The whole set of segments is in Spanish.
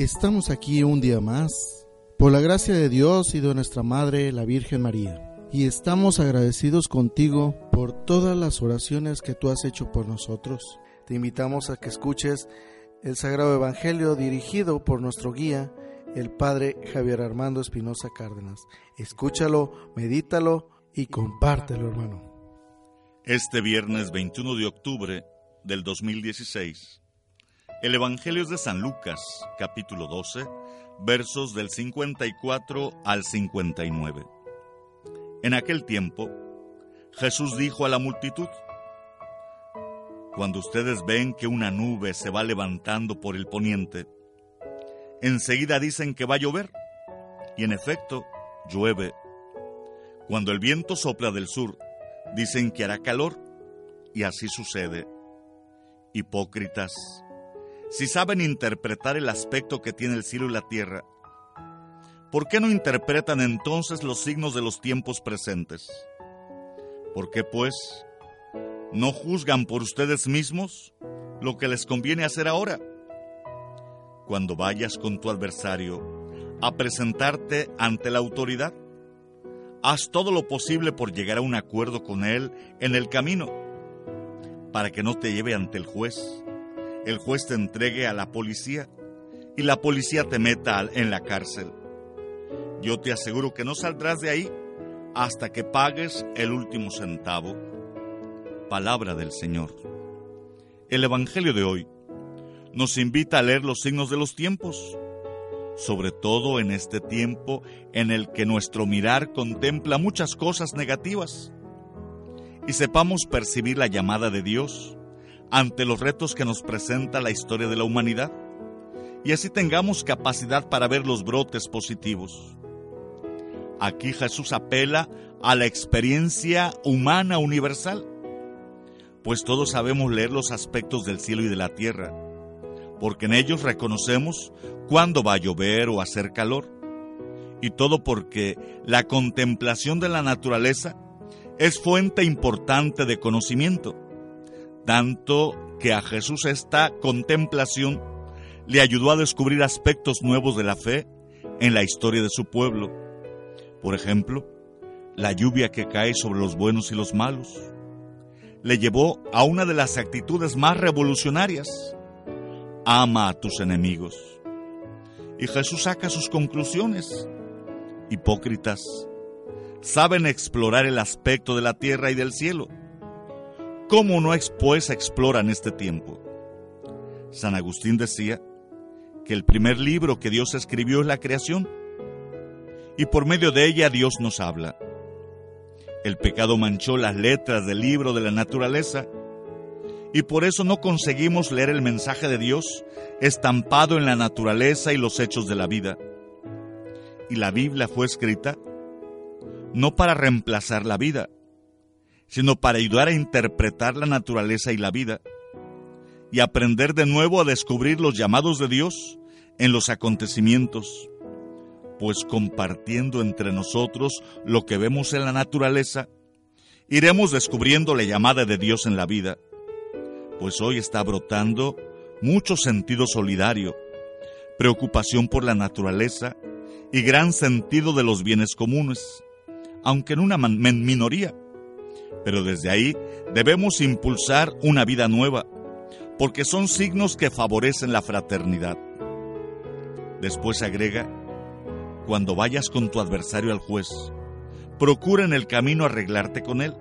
Estamos aquí un día más, por la gracia de Dios y de nuestra Madre, la Virgen María. Y estamos agradecidos contigo por todas las oraciones que tú has hecho por nosotros. Te invitamos a que escuches el Sagrado Evangelio dirigido por nuestro guía, el Padre Javier Armando Espinosa Cárdenas. Escúchalo, medítalo y compártelo, hermano. Este viernes 21 de octubre del 2016, el Evangelio es de San Lucas, capítulo 12, versos del 54 al 59. En aquel tiempo, Jesús dijo a la multitud, Cuando ustedes ven que una nube se va levantando por el poniente, enseguida dicen que va a llover, y en efecto, llueve. Cuando el viento sopla del sur, dicen que hará calor, y así sucede. Hipócritas, si saben interpretar el aspecto que tiene el cielo y la tierra, ¿por qué no interpretan entonces los signos de los tiempos presentes? ¿Por qué, pues, no juzgan por ustedes mismos lo que les conviene hacer ahora? Cuando vayas con tu adversario a presentarte ante la autoridad, haz todo lo posible por llegar a un acuerdo con él en el camino, para que no te lleve ante el juez, el juez te entregue a la policía y la policía te meta en la cárcel. Yo te aseguro que no saldrás de ahí hasta que pagues el último centavo. Palabra del Señor. El Evangelio de hoy nos invita a leer los signos de los tiempos, sobre todo en este tiempo en el que nuestro mirar contempla muchas cosas negativas, y sepamos percibir la llamada de Dios ante los retos que nos presenta la historia de la humanidad, y así tengamos capacidad para ver los brotes positivos. Aquí Jesús apela a la experiencia humana universal, pues todos sabemos leer los aspectos del cielo y de la tierra, porque en ellos reconocemos cuándo va a llover o hacer calor, y todo porque la contemplación de la naturaleza es fuente importante de conocimiento, tanto que a Jesús esta contemplación le ayudó a descubrir aspectos nuevos de la fe en la historia de su pueblo. Por ejemplo, la lluvia que cae sobre los buenos y los malos. Le llevó a una de las actitudes más revolucionarias. Ama a tus enemigos. Y Jesús saca sus conclusiones. Hipócritas, saben explorar el aspecto de la tierra y del cielo. ¿Cómo no pues exploran este tiempo? San Agustín decía que el primer libro que Dios escribió es la creación y por medio de ella Dios nos habla. El pecado manchó las letras del libro de la naturaleza y por eso no conseguimos leer el mensaje de Dios estampado en la naturaleza y los hechos de la vida. Y la Biblia fue escrita no para reemplazar la vida, sino para ayudar a interpretar la naturaleza y la vida y aprender de nuevo a descubrir los llamados de Dios en los acontecimientos, pues compartiendo entre nosotros lo que vemos en la naturaleza, iremos descubriendo la llamada de Dios en la vida, pues hoy está brotando mucho sentido solidario, preocupación por la naturaleza y gran sentido de los bienes comunes, aunque en una minoría. Pero desde ahí debemos impulsar una vida nueva, porque son signos que favorecen la fraternidad. Después agrega, cuando vayas con tu adversario al juez, procura en el camino arreglarte con él.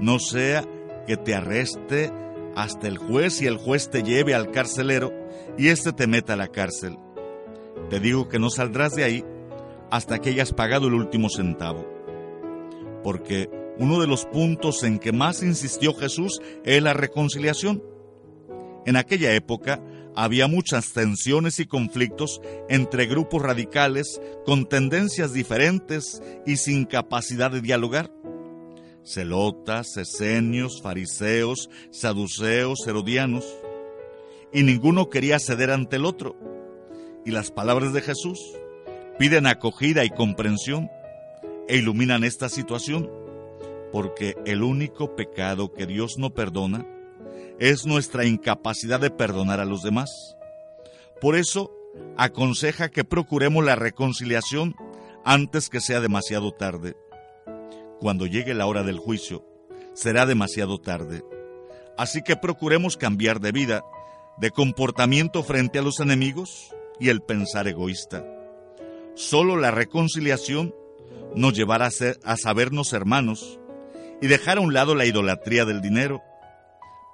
No sea que te arreste hasta el juez y el juez te lleve al carcelero y éste te meta a la cárcel. Te digo que no saldrás de ahí hasta que hayas pagado el último centavo. Porque uno de los puntos en que más insistió Jesús es la reconciliación. En aquella época había muchas tensiones y conflictos entre grupos radicales con tendencias diferentes y sin capacidad de dialogar. Celotas, esenios, fariseos, saduceos, herodianos. Y ninguno quería ceder ante el otro. Y las palabras de Jesús piden acogida y comprensión e iluminan esta situación, porque el único pecado que Dios no perdona es nuestra incapacidad de perdonar a los demás. Por eso, aconseja que procuremos la reconciliación antes que sea demasiado tarde. Cuando llegue la hora del juicio, será demasiado tarde. Así que procuremos cambiar de vida, de comportamiento frente a los enemigos y el pensar egoísta. Solo la reconciliación nos llevará a, a sabernos hermanos y dejar a un lado la idolatría del dinero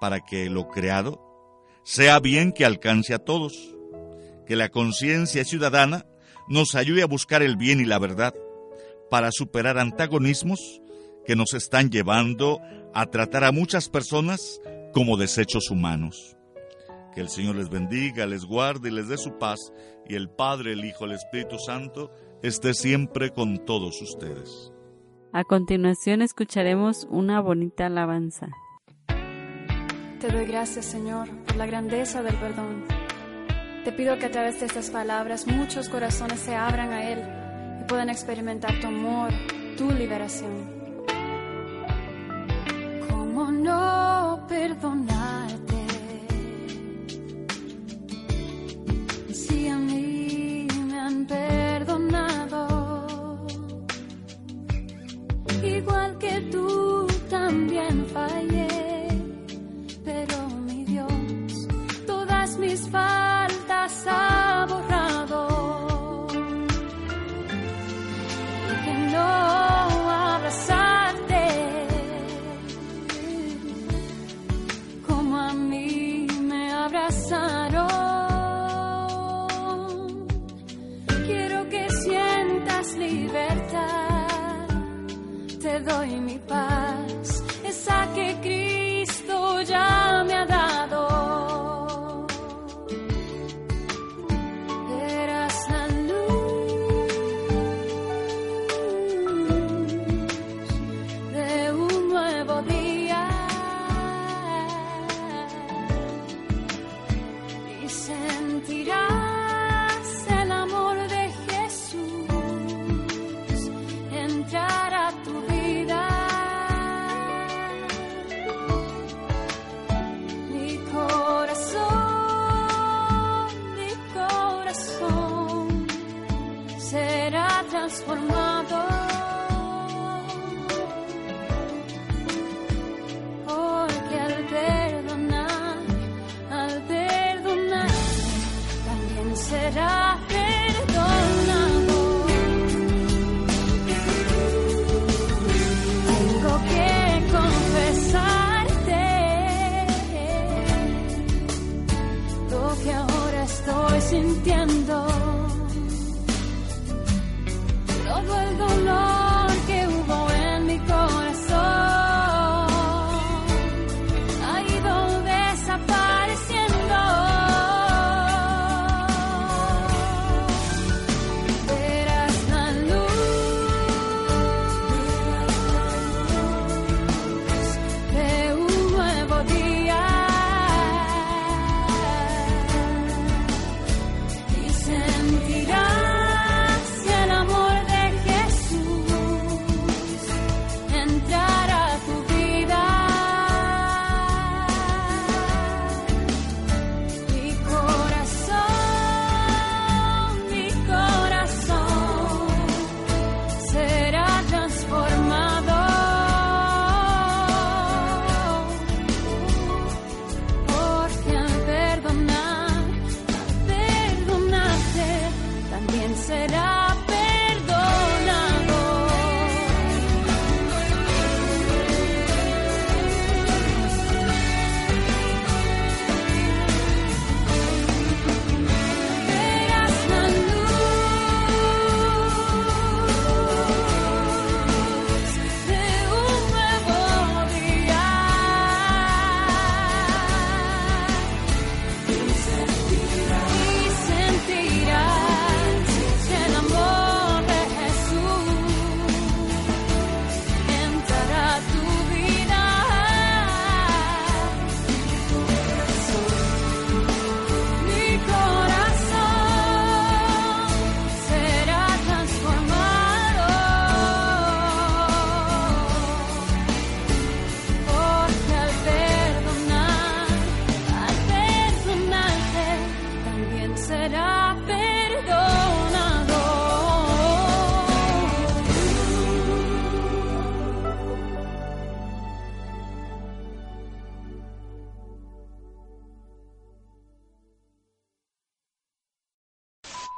para que lo creado sea bien que alcance a todos, que la conciencia ciudadana nos ayude a buscar el bien y la verdad para superar antagonismos que nos están llevando a tratar a muchas personas como desechos humanos. Que el Señor les bendiga, les guarde y les dé su paz, y el Padre, el Hijo, el Espíritu Santo esté siempre con todos ustedes. A continuación escucharemos una bonita alabanza. Te doy gracias, Señor, por la grandeza del perdón. Te pido que a través de estas palabras muchos corazones se abran a Él y puedan experimentar tu amor, tu liberación. ¿Cómo no perdonarte? Sentirás el amor de Jesús entrar a tu vida. Mi corazón, mi corazón será transformado.